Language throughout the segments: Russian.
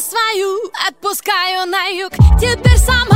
Свою отпускаю на юг. Теперь сама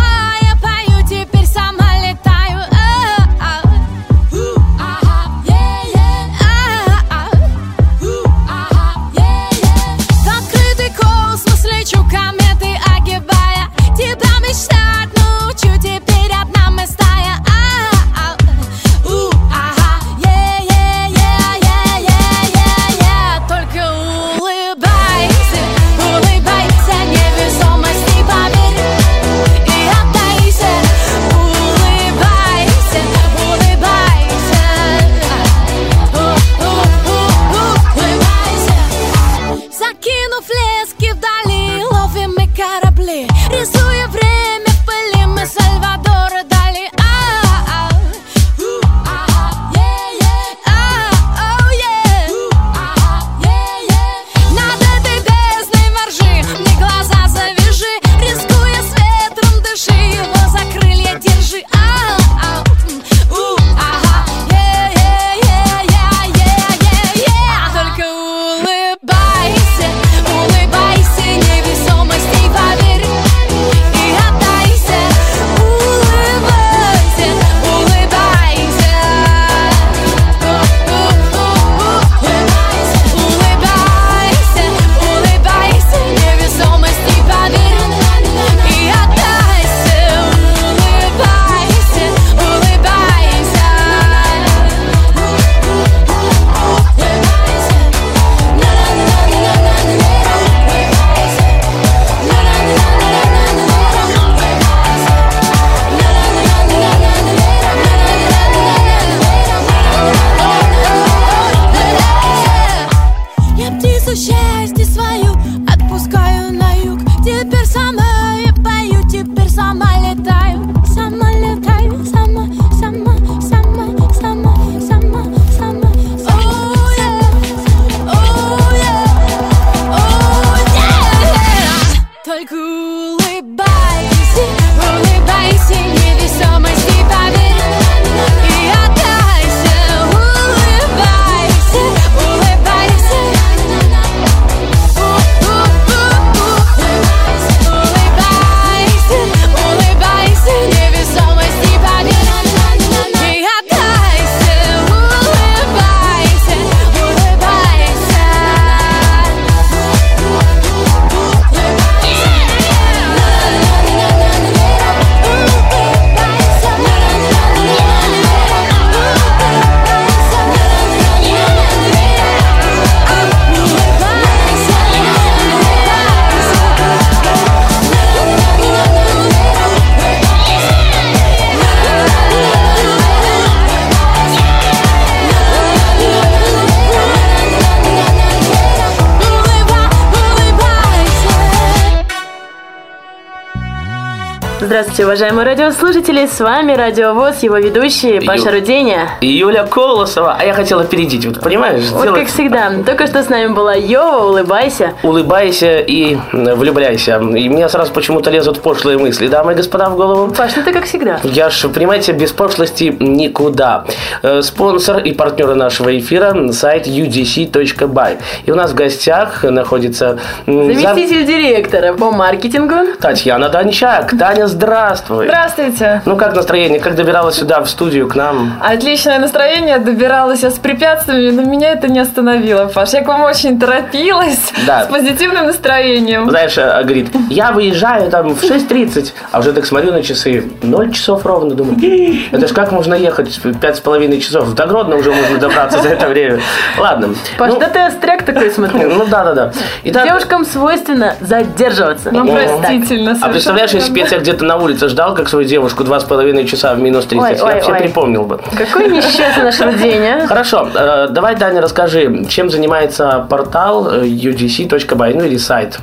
Здравствуйте, уважаемые радиослушатели, с вами Радиовоз, его ведущие Паша Ю- Руденя. И Юля Колосова. А я хотел опередить, вот понимаешь? Вот сделать- как всегда, только что с нами была Йова, улыбайся. Улыбайся и м, влюбляйся. И мне сразу почему-то лезут пошлые мысли, дамы и господа, в голову. Паш, ну ты как всегда. Я ж, понимаете, без пошлости никуда. Э, Спонсор и партнеры нашего эфира – сайт udc.by. И у нас в гостях находится м, зам- Заместитель директора по маркетингу. Татьяна Дончак. Таня, здравствуй. Здравствуйте. Ну, как настроение? Как добиралась сюда, в студию, к нам? Отличное настроение, добиралась я с препятствиями, но меня это не остановило, Паш. Я к вам очень торопилась, Да. с позитивным настроением. Знаешь, а, говорит, я выезжаю там в 6.30, а уже так смотрю на часы, 0 часов ровно, думаю, «Ih, это ж как можно ехать пять с половиной часов? До Гродно уже можно добраться за это время. Ладно. Паш, Ну, да ты остряк такой, смотрю. Ну да, да, да. Итак, Девушкам свойственно задерживаться. О. простительно а представляешь, если. Петя где-то где-то на улице ждал, как свою девушку, два с половиной часа в минус 30, Ой, я ой, вообще ой. припомнил бы. Какой несчастный наш день, а? Хорошо, э, давай, Даня, расскажи, чем занимается портал э, udc.by, ну или сайт.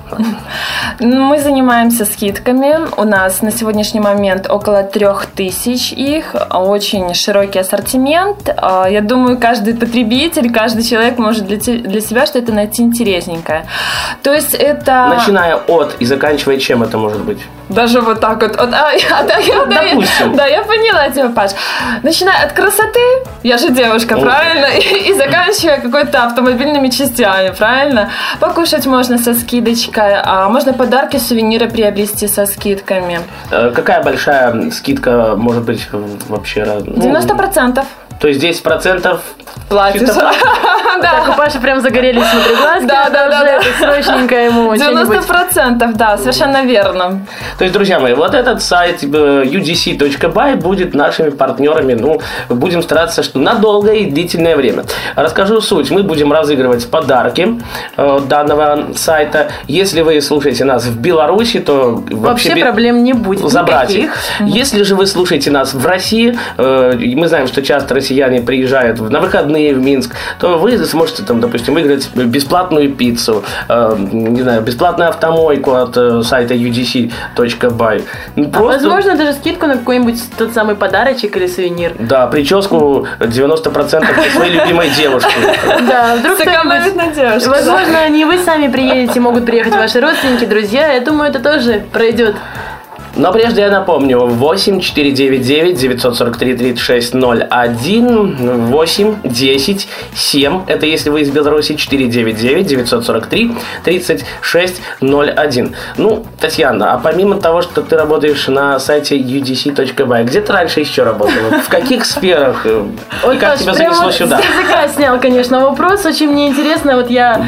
Мы занимаемся скидками. У нас на сегодняшний момент около трех тысяч их. Очень широкий ассортимент. А, Я думаю, каждый потребитель, каждый человек может для, для себя что-то найти интересненькое. То есть это... Начиная от и заканчивая чем это может быть? Даже вот так вот. Вот, а, я- да, я- да, я- да, я поняла тебя, Паш. Начиная от красоты, я же девушка, Ну. правильно? И, и заканчивая какой-то автомобильными частями, правильно? Покушать можно со скидочкой, а можно подарки, сувениры приобрести со скидками. Э, Какая большая скидка может быть вообще? раз- ну, 90% То есть 10% платишь. Чисто Так, у Паши прям загорелись внутри глазки. Да, да, да. Срочненько ему что-нибудь. 90%, да, совершенно верно. То есть, друзья мои, вот этот сайт э, udc.by будет нашими партнерами. Ну, будем стараться, что на долгое и длительное время. Расскажу суть. Мы будем разыгрывать подарки э, данного сайта. Если вы слушаете нас в Беларуси, то вообще, Вообще проблем не будет забрать их. Если же вы слушаете нас в России, э, мы знаем, что часто россияне приезжают в- на выходные в Минск, то вы сможете там, допустим, выиграть бесплатную пиццу, э, не знаю, бесплатную автомойку от э, сайта udc.by. Ну, А возможно, даже скидку на какой-нибудь тот самый подарочек или сувенир. Да, прическу 90% для своей любимой девушки. Да, вдруг на девушке. Возможно, не вы сами приедете, могут приехать ваши родственники, друзья. Я думаю, это тоже пройдет. Но прежде я напомню, 8 499 943 3601 8 10 7. Это если вы из Беларуси 499 943 3601. Ну, Татьяна, а помимо того, что ты работаешь на сайте udc.by, где ты раньше еще работала? В каких сферах? И как тебя занесло сюда? С языка снял, конечно, вопрос. Очень мне интересно. Вот я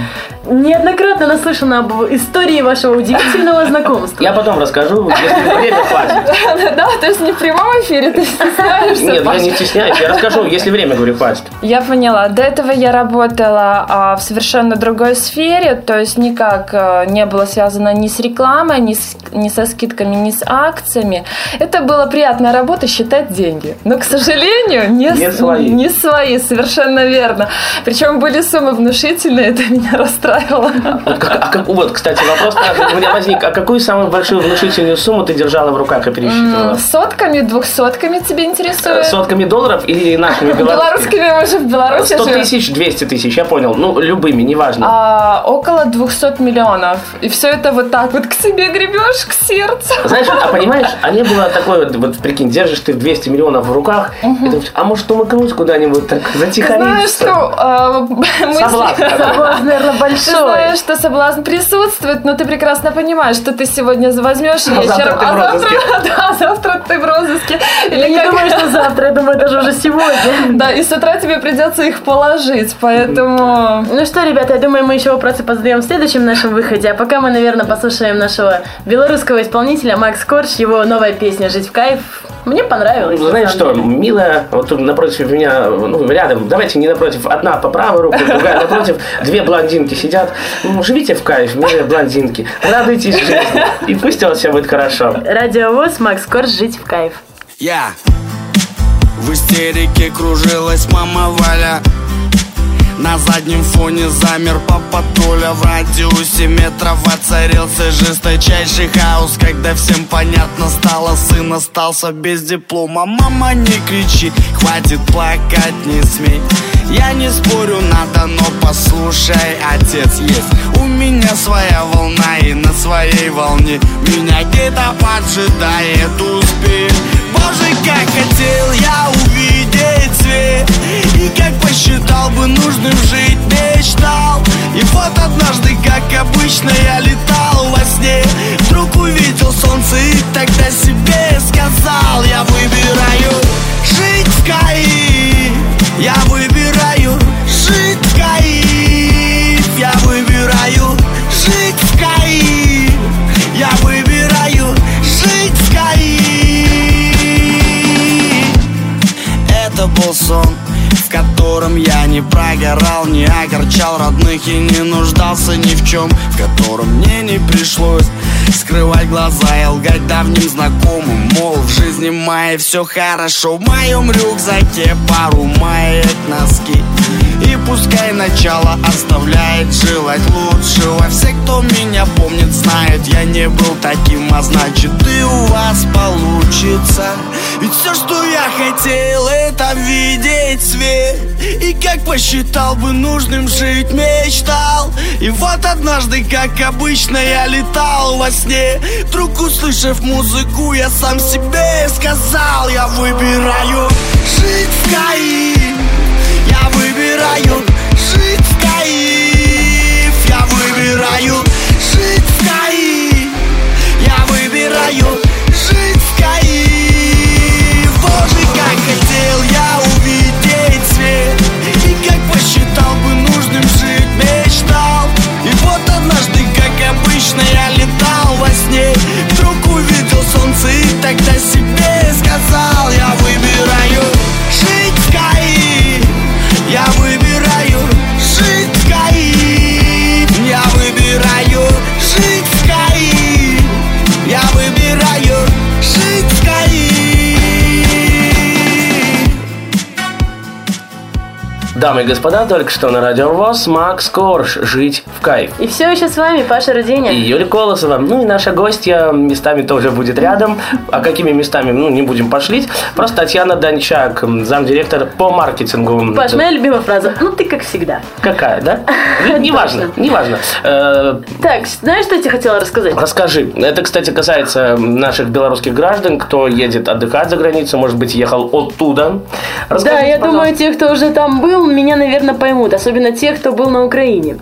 неоднократно наслышана об истории вашего удивительного знакомства. Я потом расскажу, если время хватит. Да, то есть не в прямом эфире, ты стесняешься, Нет, я не стесняюсь, я расскажу, если время, говорю, хватит. Я поняла. До этого я работала а, в совершенно другой сфере, то есть никак а, не было связано ни с рекламой, ни, с- ни со скидками, ни с акциями. Это была приятная работа считать деньги. Но, к сожалению, не, Не с- свои. не свои, совершенно верно. Причем были суммы внушительные, это меня расстраивало. Вот, как- а как- вот, кстати, вопрос у меня возник. А какую самую большую внушительную сумму ты держала в руках и пересчитывала? Сотками, двухсотками тебе интересует? Сотками долларов или нашими белорусскими? Белорусскими мы же в Беларуси 100 живем. тысяч, 200 тысяч, я понял. Ну, любыми, неважно. А, около 200 миллионов. И все это вот так вот к себе гребешь, к сердцу. Знаешь, а понимаешь, а не было такое, вот, вот прикинь, держишь ты 200 миллионов в руках, и думаешь, а может умыкнуть куда-нибудь так затихариться? Знаешь, что а, мысли- Соблазн такой. Соблазн, наверное, Ты знаешь, что соблазн присутствует, но ты прекрасно понимаешь, что ты сегодня возьмешь А завтра вечером, а завтра, да, завтра ты в розыске. Я Или не как- думаю, что завтра, я думаю, даже уже сегодня. Да, и с утра тебе придется их положить, поэтому... Ну что, ребята, я думаю, мы еще вопросы позадаем в следующем нашем выходе. А пока мы, наверное, послушаем нашего белорусского исполнителя Макс Корж, его новая песня «Жить в кайф». Мне понравилось. на Знаешь что, милая, вот тут напротив меня, ну, рядом, давайте не напротив, одна по правой руке, другая напротив, две блондинки сидят. Ну, живите в кайф, милые блондинки, радуйтесь жизни, и пусть у вас все будет хорошо. Радиовоз Макс Корж «Жить в кайф». Я В истерике кружилась мама Валя На заднем фоне замер папа Толя В радиусе метров воцарился жесточайший хаос Когда всем понятно стало, сын остался без диплома. Мама, не кричи, хватит плакать, не смей. Я не спорю, надо, но послушай, отец есть. У меня своя волна и на своей волне. Меня где-то поджидает успех. Боже, как хотел я увидеть свет И как посчитал бы нужным жить, мечтал. И вот однажды, как обычно, я летал во сне. Вдруг увидел солнце и тогда себе сказал Я выбираю жить в Каире Я выбираю прогорал, не огорчал родных и не нуждался ни в чем, в котором мне не пришлось Скрывать глаза и лгать давним знакомым. Мол, в жизни моей все хорошо В моем рюкзаке пару маек, носки. И пускай начало оставляет желать лучшего. Все, кто меня помнит, знают, я не был таким А значит, и у вас получится Ведь все, что я хотел, это видеть свет. И как посчитал бы нужным жить, мечтал. И вот однажды, как обычно, я летал во сне. Вдруг услышав музыку, я сам себе сказал Я выбираю жить в Каире я выбираю жить в Каиф Я выбираю тогда себе сказал Я выбираю Дамы и господа, только что на радио ВОЗ Макс Корж «Жить в кайф». И все еще с вами Паша Руденя. И Юлия Колосова. Ну и наша гостья местами тоже будет рядом. А какими местами, ну, не будем пошлить. Просто Татьяна Дончак, замдиректор по маркетингу. Паш, моя любимая фраза. Ну ты как всегда. Какая, да? Неважно, неважно. Э, Так, знаешь, что я тебе хотела рассказать? Расскажи. Это, кстати, касается наших белорусских граждан, кто едет отдыхать за границу, может быть, ехал оттуда. Да, я пожалуйста. думаю, те, кто уже там был, меня, наверное, поймут, особенно те, кто был на Украине.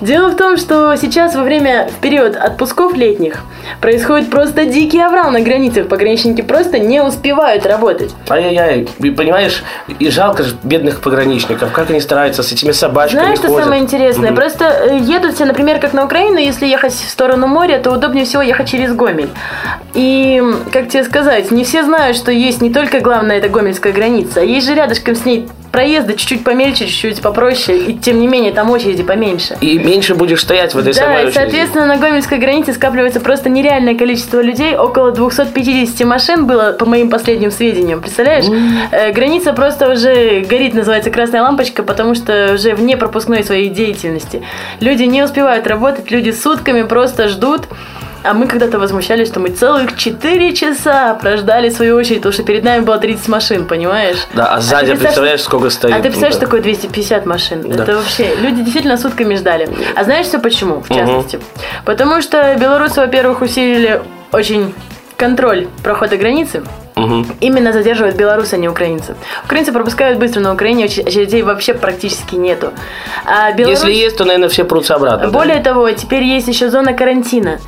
Дело в том, что сейчас во время, в период отпусков летних, происходит просто дикий аврал на границах. Пограничники просто не успевают работать. Ай-яй-яй, понимаешь, и жалко же бедных пограничников, как они стараются с этими собачками Знаешь, что ходят. самое интересное? Мгм. Просто э, едут все, например, как на Украину, если ехать в сторону моря, то удобнее всего ехать через Гомель. И, как тебе сказать, не все знают, что есть не только главная это Гомельская граница, а есть же рядышком с ней проезды чуть-чуть помельче, чуть-чуть попроще, и тем не менее там очереди поменьше. И меньше будешь стоять в этой Да, самой очереди. соответственно, на Гомельской границе скапливается просто нереальное количество людей. Около 250 машин было, по моим последним сведениям. Представляешь? Э, граница просто уже горит, называется красная лампочка, потому что уже вне пропускной своей деятельности. Люди не успевают работать, люди сутками просто ждут. А мы когда-то возмущались, что мы целых 4 часа прождали свою очередь, потому что перед нами было 30 машин, понимаешь? Да, а сзади, ты представляешь, сколько стоит? А ты представляешь, Ну, да. такое 250 машин? Да. Это вообще... Люди действительно сутками ждали. А знаешь все почему, в частности? Потому что белорусы, во-первых, усилили очень контроль прохода границы. Мгм. Именно задерживают белорусы, а не украинцы. Украинцы пропускают быстро, на Украине оч- очередей вообще практически нету. А Беларусь... Если есть, то, наверное, все прутся обратно. да? Более того, теперь есть еще зона карантина,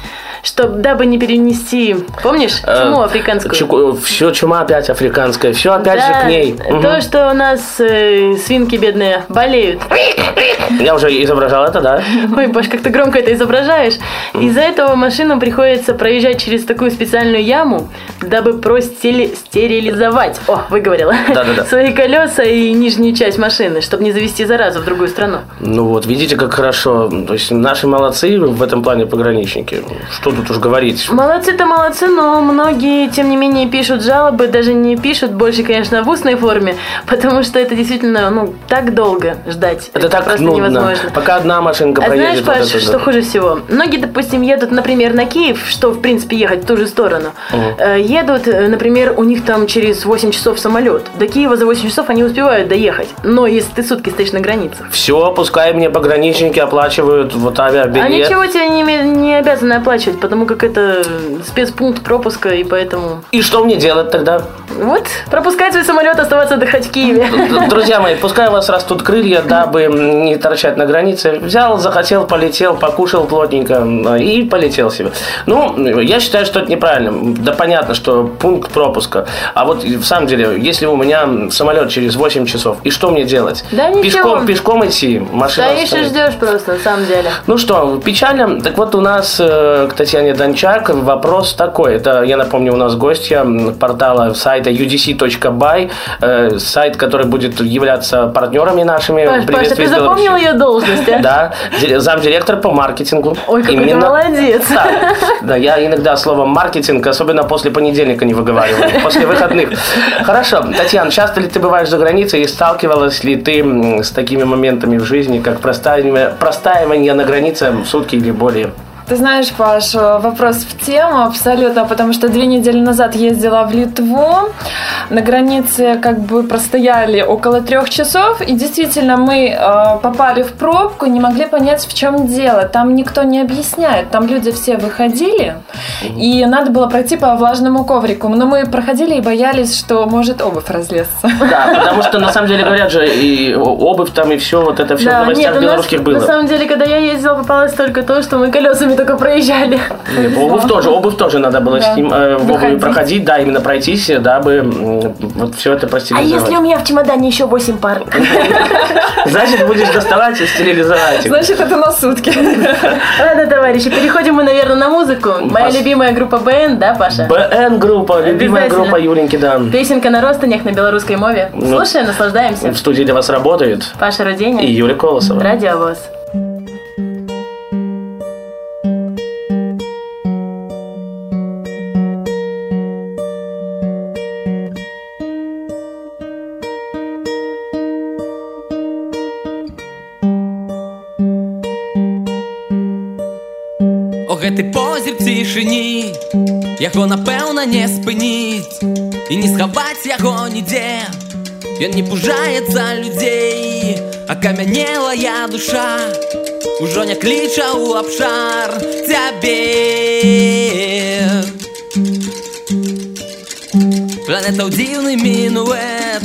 чтобы дабы не перенести, помнишь, Э, чуму африканскую? все чума опять африканская. Все опять же Да, к ней. То, что у нас э, свинки бедные болеют. Я уже изображал это, да? Ой, Паш, как ты громко это изображаешь. Из-за этого машинам приходится проезжать через такую специальную яму, дабы простили- стерилизовать, о, выговорила, Да-да-да. свои колеса и нижнюю часть машины, чтобы не завести заразу в другую страну. Ну вот, видите, как хорошо. То есть наши молодцы в этом плане пограничники. Что тут уж говорить? Молодцы-то молодцы, но многие, тем не менее, пишут жалобы, даже не пишут, больше, конечно, в устной форме, потому что это действительно, ну, так долго ждать. Это так просто нудно. невозможно. Пока одна машинка А знаешь, проедет. вот Паш, это что да. хуже всего? Многие, допустим, едут, например, на Киев, что, в принципе, ехать в ту же сторону. Э, Едут, э, например, у них там через 8 часов самолет. До Киева за 8 часов они успевают доехать. Но если ты сутки стоишь на границе. Все, пускай мне пограничники оплачивают вот авиабилет. А ничего тебе не, не обязаны оплачивать, потому как это спецпункт пропуска, и поэтому... И что мне делать тогда? Вот, пропускать свой самолет, оставаться отдыхать в Киеве. Д- Друзья мои, пускай у вас растут крылья, дабы не торчать на границе. Взял, захотел, полетел, покушал плотненько э, и полетел себе. Ну, я считаю, что это неправильно. Да понятно, что пункт пропуска. А вот в самом деле, если у меня самолет через 8 часов, и что мне делать? Да ничего. Пешком, пешком идти, машина и стоит. ждешь просто, на самом деле. Ну что, печально. Так вот у нас э, к Татьяне Дончак вопрос такой. Это, я напомню, у нас гостья портала сайта udc.by, э, сайт, который будет являться партнерами нашими. Паш, Паша, «Приветствие ты запомнил Беларуси». ее должность, а? Да, ди- замдиректор по маркетингу. Ой, какой ты молодец. Да, да, я иногда слово маркетинг, особенно после понедельника не выговариваю, после выходных. Хорошо, Татьяна, часто ли ты бываешь за границей и сталкивалась ли ты с такими моментами в жизни, как простаивание, простаивание на границе сутки или более? Ты знаешь, Паш, вопрос в тему абсолютно, потому что две недели назад ездила в Литву. На границе как бы простояли около трех часов, и действительно мы э, попали в пробку, не могли понять, в чем дело. Там никто не объясняет, там люди все выходили, и надо было пройти по влажному коврику. Но мы проходили и боялись, что может обувь разлезться. Да, потому что на самом деле говорят же, и обувь там, и все, вот это все в Да, новостях нет, у нас, белорусских на было. самом деле, когда я ездила, попалось только то, что мы колесами только проезжали. Нет, Обувь тоже, обувь тоже надо было Да. с ним, э, в обуви проходить, да, именно пройтись, дабы м, вот все это А простерилизовать. если у меня в чемодане еще 8 пар? Значит, будешь доставать и стерилизовать. Значит, это на сутки. Ладно, товарищи, переходим мы, наверное, на музыку. Моя любимая группа БН, да, Паша? БН группа, любимая группа Юленьки, да. Песенка на ростанях на белорусской мове. Ну. Слушаем, наслаждаемся. В студии для вас работают Паша Руденя. и Юля Колосова. Радиовоз. У гэтай позе в цішыні Яго напэўна не спыніць І не схаваць яго нідзе Ён не пужаецца людзей Акамянелая душа. Ужо не кліча ў абшар цябе Планета ў дзіўны мінуэт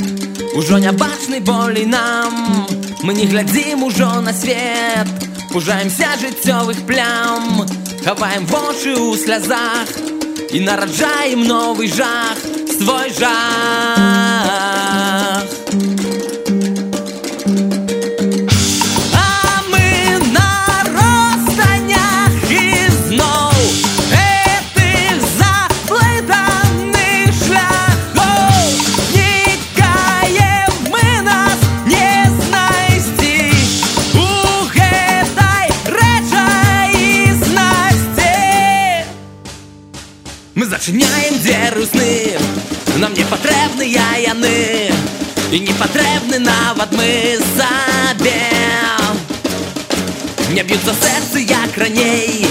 Ужо не бачны болей нам. Мы не глядзім ужо на свет. Пужаемся жыццёвых плям Хаваем вочы ў слязах І нараджаем новы жах Свой жах Нам не патрэбныя яны І не патрэбны нават мы сабе Не б'юцца сэрцы як раней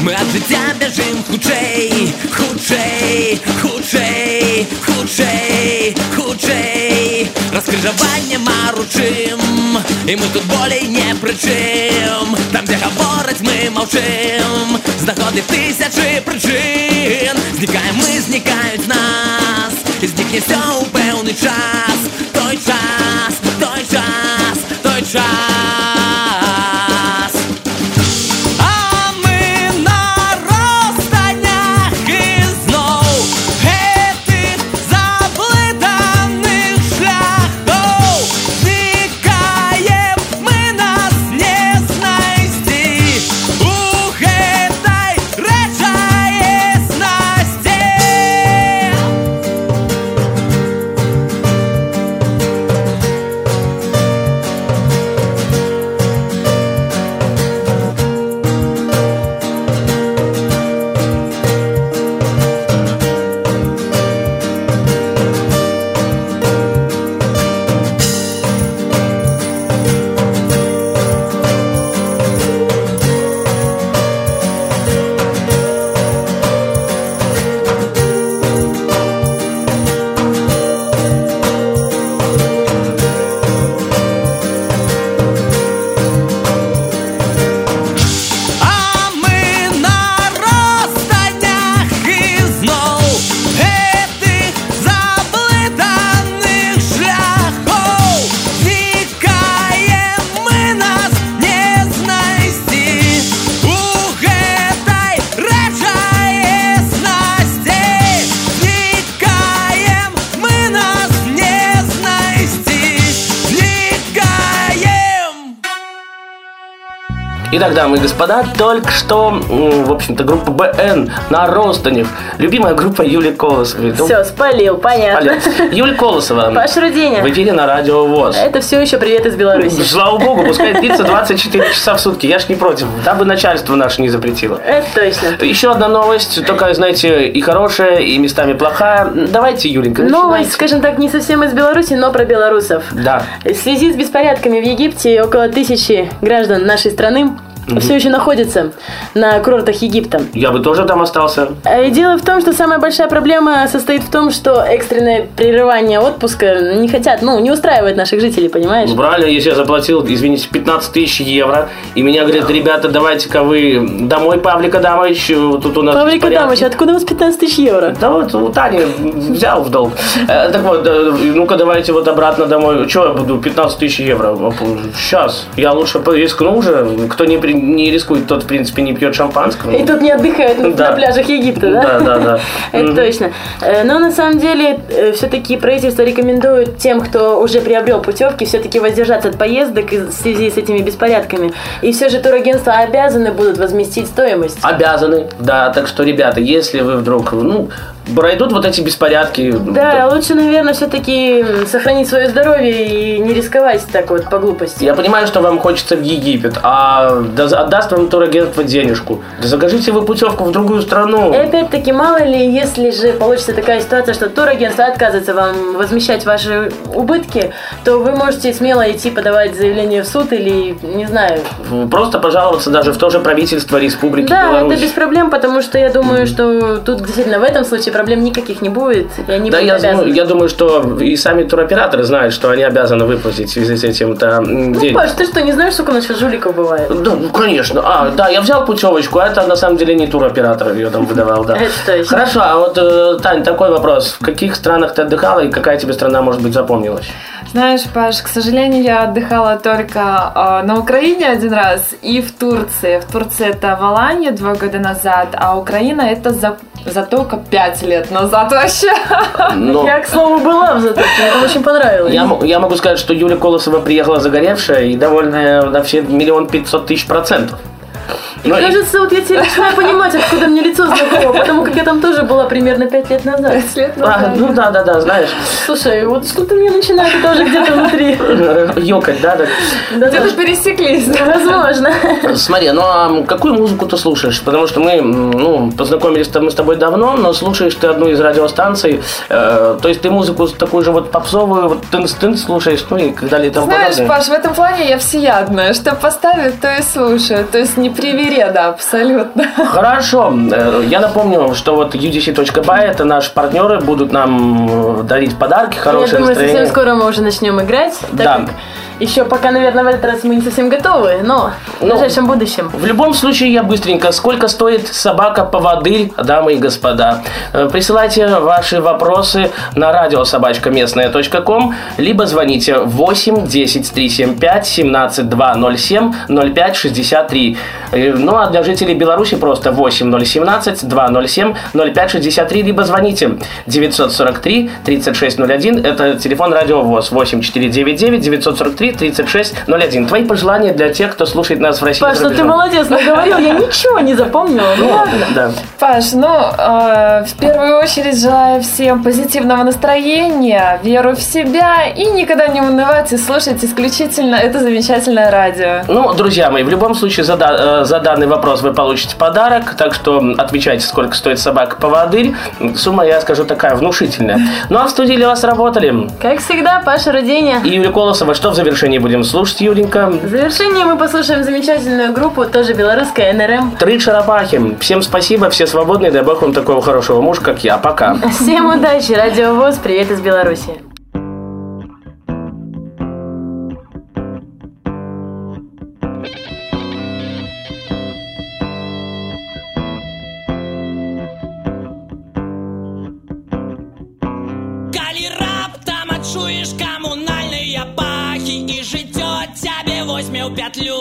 Мы ад жыцця бяжым хутчэй хутчэй хутчэй хутчэй хутчэй Раскрыжаванне маручым І мы тут болей не прычым Там дзе гавораць мы маўчым Знаходы тысячы прычын Знікаем мы, знікаюць нас І знікне всё ў пэўны час Той час, той час, той час Итак, дамы и господа, только что, в общем-то, группа БН на Ростанев. Любимая группа Юли Колосовой. Ну, Все, спалил, понятно. Аля. Юль Колосова. Паш Руденя. В эфире на радио ВОЗ. Это все еще привет из Беларуси. Слава богу, пускай длится 24 часа в сутки. Я ж не против, дабы начальство наше не запретило. Это точно. Еще одна новость, только, знаете, и хорошая, и местами плохая. Давайте, Юленька, Новость, скажем так, не совсем из Беларуси, но про белорусов. Да. В связи с беспорядками в Египте около тысячи граждан нашей страны все еще находятся на курортах Египта. Я бы тоже там остался. А и Дело в том, что самая большая проблема состоит в том, что экстренное прерывание отпуска не хотят, ну, не устраивает наших жителей, понимаешь? Правильно, если я заплатил, извините, 15 тысяч евро, и меня говорят, ребята, давайте-ка вы домой, Павлик Адамович, тут у нас Павлик беспорядки». Адамович, откуда у вас 15 тысяч евро? Да вот у Тани взял в долг. Э, Так вот, э, ну-ка давайте вот обратно домой. Что я буду, 15 тысяч евро? Сейчас. Я лучше рискну уже. Кто не, не рискует, тот, в принципе, не пьет шампанского. И тут не отдыхают на- Да. на пляжах Египта, да? Да, да, да. Это точно. Э, Но на самом деле все-таки правительство рекомендует тем, кто уже приобрел путевки, все-таки воздержаться от поездок в связи с этими беспорядками. И все же турагентства обязаны будут возместить стоимость. Обязаны, да. Так что, ребята, если вы вдруг, ну, пройдут вот эти беспорядки, Да, лучше, наверное, все-таки сохранить свое здоровье и не рисковать так вот по глупости. Я понимаю, что вам хочется в Египет, а да- отдаст вам турагентство денежку. Да закажите вы путевку в другую страну. И опять-таки, мало ли, если же получится такая ситуация, что турагентство отказывается вам возмещать ваши убытки, то вы можете смело идти подавать заявление в суд или, не знаю. Просто пожаловаться даже в то же правительство Республики Да, Беларусь. это без проблем, потому что я думаю, что тут действительно в этом случае проблем никаких не будет, и они Да, будут я, обязаны. ну, я думаю, что и сами туроператоры знают, что они обязаны выплатить в связи с этим-то м, Ну, денег. Паш, ты что, не знаешь, сколько у нас сейчас жуликов бывает? Да, ну, конечно. А, да, я взял путевочку, а это на самом деле не туроператор ее там выдавал, да. Это точно. Хорошо, а вот, э, Тань, такой вопрос. В каких странах ты отдыхала и какая тебе страна, может быть, запомнилась? Знаешь, Паш, к сожалению, я отдыхала только э, на Украине один раз и в Турции. В Турции это Валания два года назад, а Украина это за, за только пять лет назад вообще. Но Я, к слову, была в Затоке, мне там очень понравилось. я, я могу сказать, что Юлия Колосова приехала загоревшая и довольная на все миллион пятьсот тысяч процентов. Но и- Кажется, вот я теперь начинаю понимать, откуда мне лицо знакомо, потому как я там тоже была примерно пять лет назад. Пять лет А, назад. ну да, да, да, знаешь, Слушай, вот что-то мне начинает это уже где-то внутри. ёкать, да, да. Да, Где-то пересеклись. Возможно. Смотри, ну а какую музыку ты слушаешь? Потому что мы, ну, познакомились мы с тобой давно, но слушаешь ты одну из радиостанций. э, то есть ты музыку такую же вот попсовую, вот тынц-тынц слушаешь, ну и так далее и тому Знаешь, подобное. Паш, в этом плане я всеядная. Что поставят, то и слушаю. То есть не привереда абсолютно. Хорошо. Э, Я напомню, что вот udc.by это наши партнеры, будут нам э, дарить подарки, Я хорошее думаю, совсем настроение. скоро мы уже начнем играть. Так Да. как еще пока, наверное, в этот раз мы не совсем готовы, но в Ну, ближайшем будущем. В любом случае, я быстренько. Сколько стоит собака-поводырь, дамы и господа? Э, Присылайте ваши вопросы на радиособачкаместная.ком, либо звоните 8 10 375 17 207 05 63. Э, Ну, а для жителей Беларуси просто 8 017 207 05 63, либо звоните 943 3601. Это телефон радиовоз 8499 943 3601. Твои пожелания для тех, кто слушает нас в России. Паш, ну ты молодец, наговорил, я ничего не запомнила. Ну. Да. Паш, ну, э, в первую очередь желаю всем позитивного настроения, веру в себя и никогда не унывать и слушать исключительно это замечательное радио. Ну, друзья мои, в любом случае за, э, за данный вопрос вы получите подарок, так что отвечайте, сколько стоит собака-поводырь. Сумма, я скажу, такая внушительная. Ну, а в студии для вас работали Как всегда, Паша Руденя. и Юлия Колосова. Что в завершении будем слушать, Юленька? В завершение мы послушаем замечательную группу, тоже белорусская, НРМ. Три Шарапахи. Всем спасибо, все свободные, дай бог вам такого хорошего мужа, как я. Пока. Всем удачи, Радио ВОЗ, привет из Беларуси. Возьме ў пятлю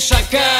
ла-ла-ла-лай, Ты